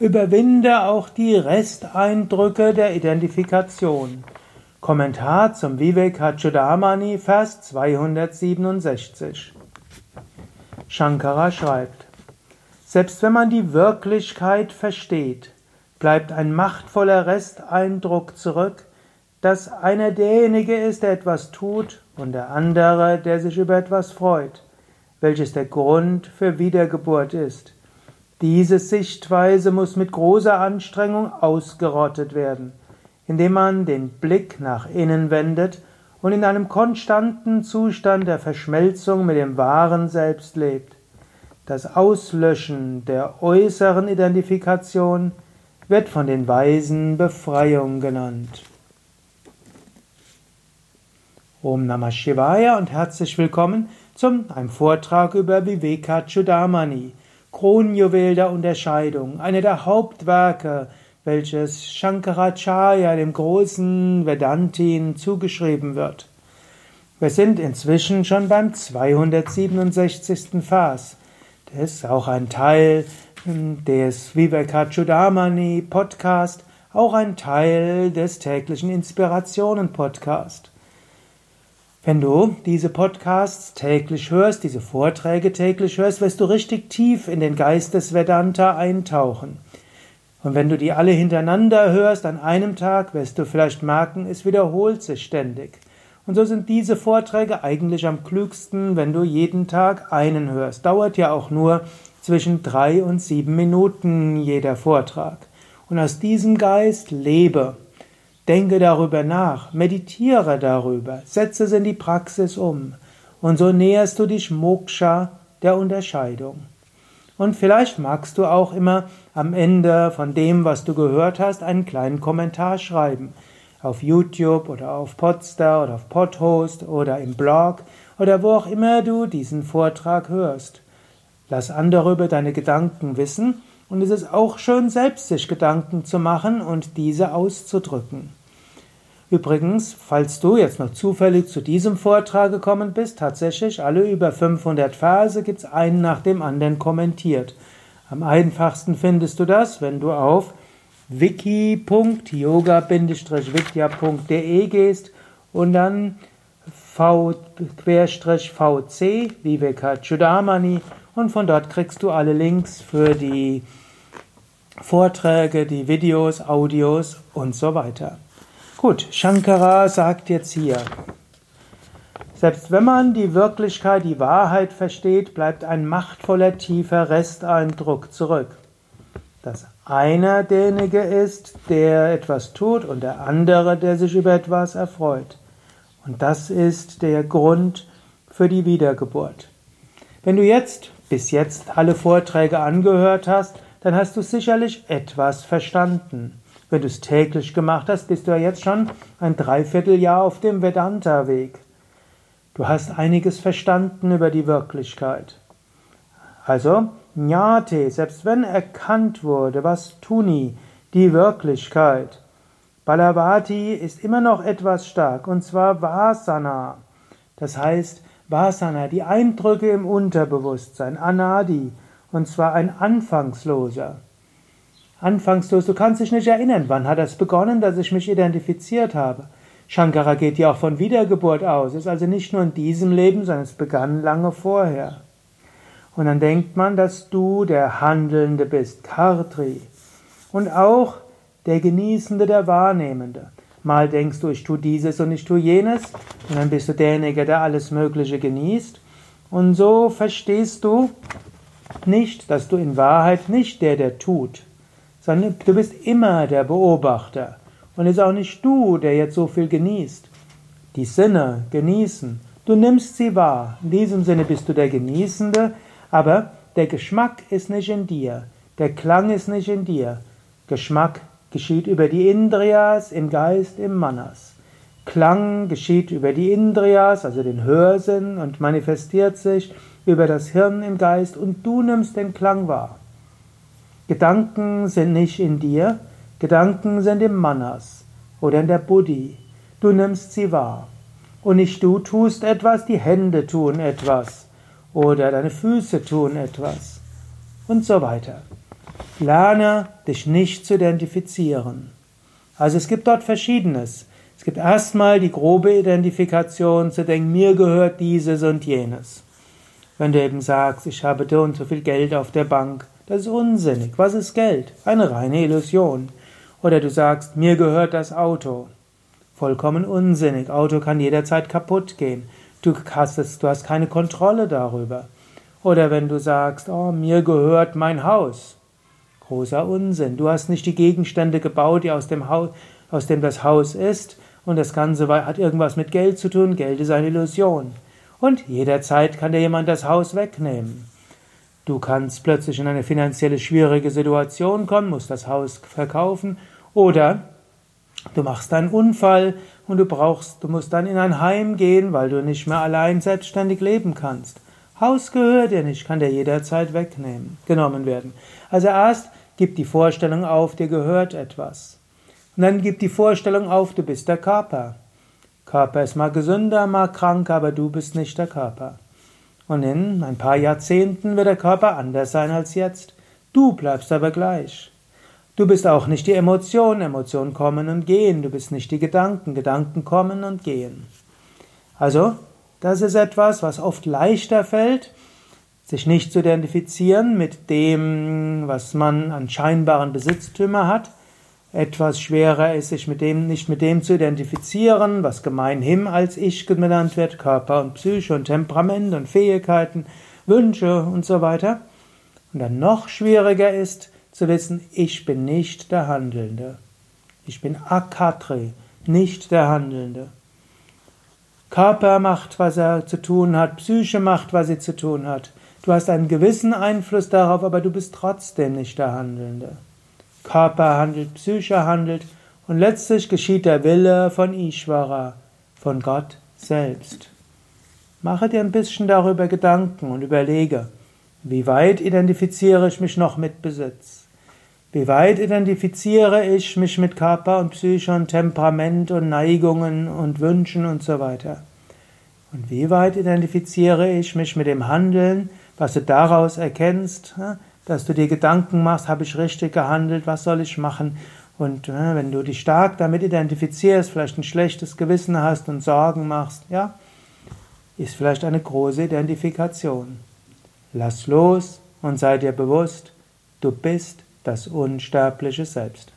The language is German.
Überwinde auch die Resteindrücke der Identifikation. Kommentar zum Vivekachudamani, Vers 267. Shankara schreibt, selbst wenn man die Wirklichkeit versteht, bleibt ein machtvoller Resteindruck zurück, dass einer derjenige ist, der etwas tut und der andere, der sich über etwas freut, welches der Grund für Wiedergeburt ist. Diese Sichtweise muss mit großer Anstrengung ausgerottet werden, indem man den Blick nach innen wendet und in einem konstanten Zustand der Verschmelzung mit dem wahren Selbst lebt. Das Auslöschen der äußeren Identifikation wird von den Weisen Befreiung genannt. Om Namah Shivaya und herzlich willkommen zum einem Vortrag über Vivekachudamani. Kronjuwel der Unterscheidung, eine der Hauptwerke, welches Shankaracharya, dem großen Vedantin, zugeschrieben wird. Wir sind inzwischen schon beim 267. Vers. Das ist auch ein Teil des Vivekachudamani Podcast, auch ein Teil des täglichen Inspirationen Podcast. Wenn du diese Podcasts täglich hörst, diese Vorträge täglich hörst, wirst du richtig tief in den Geist des Vedanta eintauchen. Und wenn du die alle hintereinander hörst an einem Tag, wirst du vielleicht merken, es wiederholt sich ständig. Und so sind diese Vorträge eigentlich am klügsten, wenn du jeden Tag einen hörst. Dauert ja auch nur zwischen drei und sieben Minuten jeder Vortrag. Und aus diesem Geist lebe. Denke darüber nach, meditiere darüber, setze es in die Praxis um und so näherst du dich Moksha der Unterscheidung. Und vielleicht magst du auch immer am Ende von dem, was du gehört hast, einen kleinen Kommentar schreiben. Auf YouTube oder auf Podstar oder auf Podhost oder im Blog oder wo auch immer du diesen Vortrag hörst. Lass andere über deine Gedanken wissen und es ist auch schön, selbst sich Gedanken zu machen und diese auszudrücken. Übrigens, falls du jetzt noch zufällig zu diesem Vortrag gekommen bist, tatsächlich alle über 500 Verse gibt es einen nach dem anderen kommentiert. Am einfachsten findest du das, wenn du auf wiki.yoga-vidya.de gehst und dann v-vc Vivekachudamani und von dort kriegst du alle Links für die Vorträge, die Videos, Audios und so weiter. Gut, Shankara sagt jetzt hier, selbst wenn man die Wirklichkeit, die Wahrheit versteht, bleibt ein machtvoller, tiefer Resteindruck zurück. Dass einer derjenige ist, der etwas tut und der andere, der sich über etwas erfreut. Und das ist der Grund für die Wiedergeburt. Wenn du jetzt bis jetzt alle Vorträge angehört hast, dann hast du sicherlich etwas verstanden. Wenn du es täglich gemacht hast, bist du ja jetzt schon ein Dreivierteljahr auf dem Vedanta-Weg. Du hast einiges verstanden über die Wirklichkeit. Also, Jnate, selbst wenn erkannt wurde, was Tuni, die Wirklichkeit, Balavati ist immer noch etwas stark, und zwar Vasana. Das heißt, Vasana, die Eindrücke im Unterbewusstsein, Anadi, und zwar ein anfangsloser. Anfangslos, du kannst dich nicht erinnern, wann hat das begonnen, dass ich mich identifiziert habe. Shankara geht ja auch von Wiedergeburt aus, ist also nicht nur in diesem Leben, sondern es begann lange vorher. Und dann denkt man, dass du der Handelnde bist, Kartri. Und auch der Genießende, der Wahrnehmende. Mal denkst du, ich tue dieses und ich tue jenes, und dann bist du derjenige, der alles Mögliche genießt. Und so verstehst du nicht, dass du in Wahrheit nicht der, der tut, sondern du bist immer der Beobachter. Und es ist auch nicht du, der jetzt so viel genießt. Die Sinne genießen. Du nimmst sie wahr. In diesem Sinne bist du der Genießende, aber der Geschmack ist nicht in dir. Der Klang ist nicht in dir. Geschmack geschieht über die Indriyas, im Geist, im Manas. Klang geschieht über die Indriyas, also den Hörsinn, und manifestiert sich über das Hirn im Geist, und du nimmst den Klang wahr. Gedanken sind nicht in dir, Gedanken sind im Manas oder in der Buddhi. Du nimmst sie wahr. Und nicht du tust etwas, die Hände tun etwas oder deine Füße tun etwas und so weiter. Lerne dich nicht zu identifizieren. Also es gibt dort Verschiedenes. Es gibt erstmal die grobe Identifikation zu denken, mir gehört dieses und jenes. Wenn du eben sagst, ich habe so und so viel Geld auf der Bank, das ist unsinnig. Was ist Geld? Eine reine Illusion. Oder du sagst, mir gehört das Auto. Vollkommen unsinnig. Auto kann jederzeit kaputt gehen. Du hast, es, du hast keine Kontrolle darüber. Oder wenn du sagst, oh, mir gehört mein Haus. Großer Unsinn. Du hast nicht die Gegenstände gebaut, die aus dem Haus, aus dem das Haus ist, und das Ganze hat irgendwas mit Geld zu tun. Geld ist eine Illusion. Und jederzeit kann dir jemand das Haus wegnehmen. Du kannst plötzlich in eine finanzielle schwierige Situation kommen, musst das Haus verkaufen oder du machst einen Unfall und du brauchst, du musst dann in ein Heim gehen, weil du nicht mehr allein selbstständig leben kannst. Haus gehört dir nicht, kann dir jederzeit wegnehmen, genommen werden. Also erst gib die Vorstellung auf, dir gehört etwas. Und dann gib die Vorstellung auf, du bist der Körper. Körper ist mal gesünder, mal krank, aber du bist nicht der Körper. Und in ein paar Jahrzehnten wird der Körper anders sein als jetzt. Du bleibst aber gleich. Du bist auch nicht die Emotionen, Emotionen kommen und gehen. Du bist nicht die Gedanken, Gedanken kommen und gehen. Also, das ist etwas, was oft leichter fällt, sich nicht zu identifizieren mit dem, was man an scheinbaren Besitztümer hat, etwas schwerer ist, sich mit dem, nicht mit dem zu identifizieren, was gemeinhin als Ich genannt wird, Körper und Psyche und Temperament und Fähigkeiten, Wünsche und so weiter. Und dann noch schwieriger ist zu wissen, ich bin nicht der Handelnde. Ich bin Akatri, nicht der Handelnde. Körper macht, was er zu tun hat, Psyche macht, was sie zu tun hat. Du hast einen gewissen Einfluss darauf, aber du bist trotzdem nicht der Handelnde. Körper handelt, Psyche handelt und letztlich geschieht der Wille von Ishvara, von Gott selbst. Mache dir ein bisschen darüber Gedanken und überlege, wie weit identifiziere ich mich noch mit Besitz? Wie weit identifiziere ich mich mit Körper und Psyche und Temperament und Neigungen und Wünschen und so weiter? Und wie weit identifiziere ich mich mit dem Handeln, was du daraus erkennst, dass du dir Gedanken machst, habe ich richtig gehandelt, was soll ich machen? Und äh, wenn du dich stark damit identifizierst, vielleicht ein schlechtes Gewissen hast und Sorgen machst, ja, ist vielleicht eine große Identifikation. Lass los und sei dir bewusst, du bist das unsterbliche Selbst.